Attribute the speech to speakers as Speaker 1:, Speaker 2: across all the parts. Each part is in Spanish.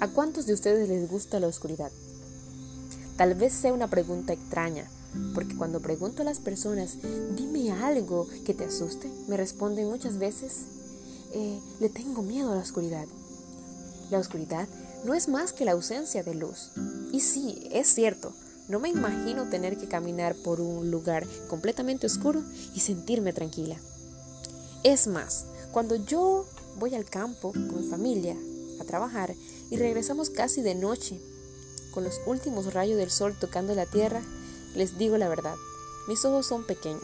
Speaker 1: ¿A cuántos de ustedes les gusta la oscuridad? Tal vez sea una pregunta extraña, porque cuando pregunto a las personas, dime algo que te asuste, me responden muchas veces, eh, le tengo miedo a la oscuridad. La oscuridad no es más que la ausencia de luz. Y sí, es cierto, no me imagino tener que caminar por un lugar completamente oscuro y sentirme tranquila. Es más, cuando yo voy al campo con mi familia a trabajar y regresamos casi de noche, con los últimos rayos del sol tocando la tierra, les digo la verdad, mis ojos son pequeños.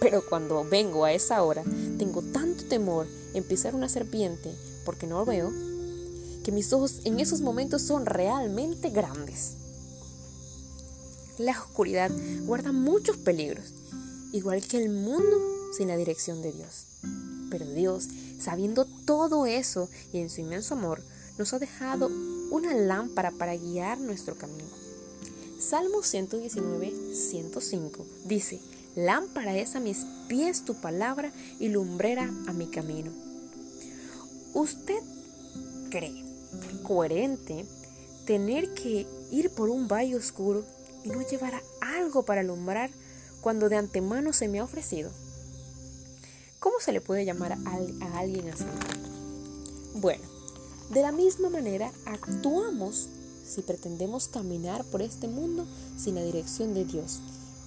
Speaker 1: Pero cuando vengo a esa hora, tengo tanto temor en pisar una serpiente porque no lo veo, que mis ojos en esos momentos son realmente grandes. La oscuridad guarda muchos peligros, igual que el mundo sin la dirección de Dios. Pero Dios, sabiendo todo eso y en su inmenso amor, nos ha dejado una lámpara para guiar nuestro camino. Salmo 119, 105 dice, Lámpara es a mis pies tu palabra y lumbrera a mi camino. ¿Usted cree coherente tener que ir por un valle oscuro y no llevar algo para alumbrar cuando de antemano se me ha ofrecido? ¿Cómo se le puede llamar a, alguien así? Bueno, de la misma manera actuamos si pretendemos caminar por este mundo sin la dirección de Dios,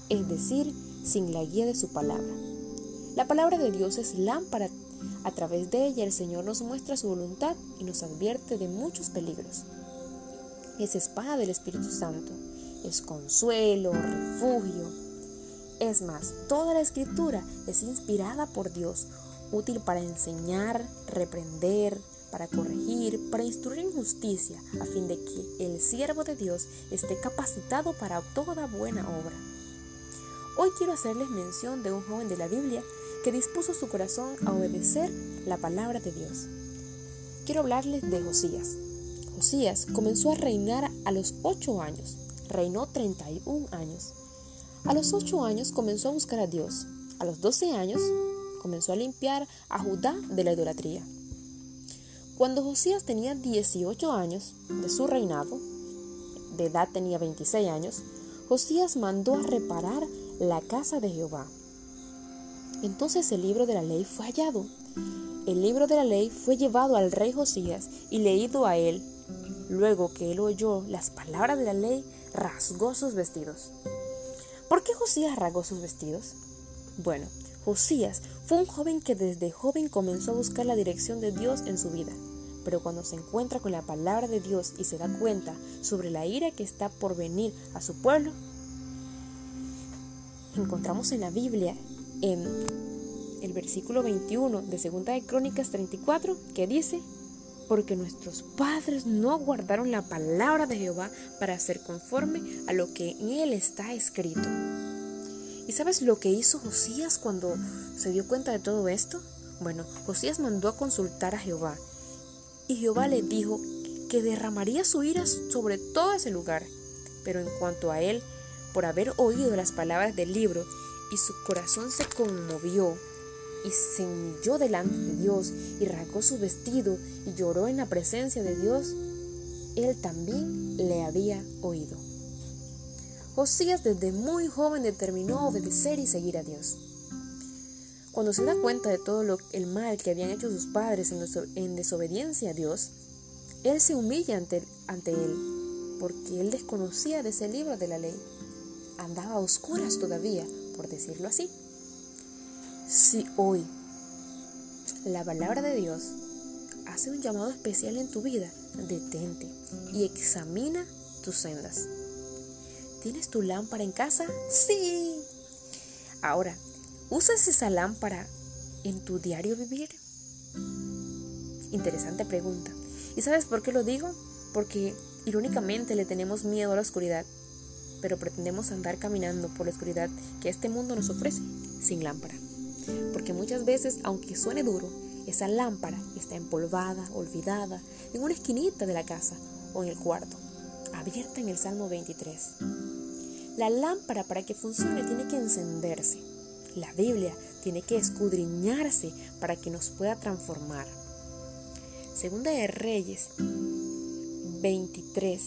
Speaker 1: es decir, sin la guía de su palabra. La palabra de Dios es lámpara a través de ella el Señor nos muestra su voluntad y nos advierte de muchos peligros. Es espada del Espíritu Santo, es consuelo, refugio. Es más, toda la escritura es inspirada por Dios, útil para enseñar, reprender, para corregir, para instruir en justicia, a fin de que el siervo de Dios esté capacitado para toda buena obra. Hoy quiero hacerles mención de un joven de la Biblia que dispuso su corazón a obedecer la palabra de Dios. Quiero hablarles de Josías. Josías comenzó a reinar a los ocho años. Reinó 31 años. A los ocho años comenzó a buscar a Dios. A los 12 años comenzó a limpiar a Judá de la idolatría. Cuando Josías tenía 18 años de su reinado, de edad tenía 26 años, Josías mandó a reparar la casa de Jehová entonces el libro de la ley fue hallado. El libro de la ley fue llevado al rey Josías y leído a él. Luego que él oyó las palabras de la ley, rasgó sus vestidos. ¿Por qué Josías rasgó sus vestidos? Bueno, Josías fue un joven que desde joven comenzó a buscar la dirección de Dios en su vida. Pero cuando se encuentra con la palabra de Dios y se da cuenta sobre la ira que está por venir a su pueblo, encontramos en la Biblia en el versículo 21 de Segunda de Crónicas 34 que dice, porque nuestros padres no guardaron la palabra de Jehová para hacer conforme a lo que en él está escrito. ¿Y sabes lo que hizo Josías cuando se dio cuenta de todo esto? Bueno, Josías mandó a consultar a Jehová y Jehová le dijo que derramaría su ira sobre todo ese lugar. Pero en cuanto a él, por haber oído las palabras del libro y su corazón se conmovió y se humilló delante de Dios y rasgó su vestido y lloró en la presencia de Dios, él también le había oído. Josías desde muy joven determinó obedecer y seguir a Dios. Cuando se da cuenta de todo lo, el mal que habían hecho sus padres en, desobediencia a Dios, él se humilla ante, ante él, porque él desconocía de ese libro de la ley. Andaba a oscuras todavía, por decirlo así. Si hoy la palabra de Dios hace un llamado especial en tu vida, detente y examina tus sendas. ¿Tienes tu lámpara en casa? Sí. Ahora, ¿usas esa lámpara en tu diario vivir? Interesante pregunta. ¿Y sabes por qué lo digo? Porque irónicamente le tenemos miedo a la oscuridad pero pretendemos andar caminando por la oscuridad que este mundo nos ofrece sin lámpara. Porque muchas veces, aunque suene duro, esa lámpara está empolvada, olvidada, en una esquinita de la casa o en el cuarto, abierta en el Salmo 23. La lámpara para que funcione tiene que encenderse. La Biblia tiene que escudriñarse para que nos pueda transformar. Segunda de Reyes 23,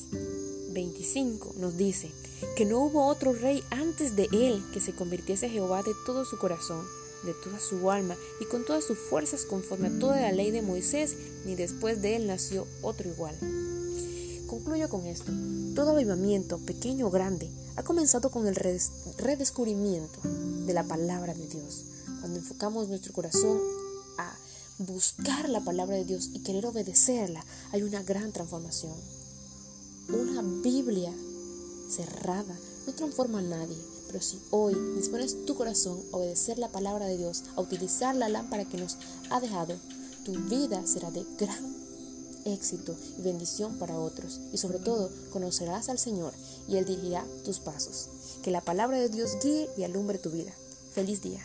Speaker 1: 25 nos dice que no hubo otro rey antes de él que se convirtiese Jehová de todo su corazón, de toda su alma y con todas sus fuerzas conforme a toda la ley de Moisés, ni después de él nació otro igual. Concluyo con esto. Todo avivamiento, pequeño o grande, ha comenzado con el redescubrimiento de la palabra de Dios. Cuando enfocamos nuestro corazón a buscar la palabra de Dios y querer obedecerla, hay una gran transformación. Una Biblia cerrada no transforma a nadie, pero si hoy dispones tu corazón a obedecer la palabra de Dios, a utilizar la lámpara que nos ha dejado, tu vida será de gran éxito y bendición para otros. Y sobre todo, conocerás al Señor y Él dirigirá tus pasos. Que la palabra de Dios guíe y alumbre tu vida. Feliz día.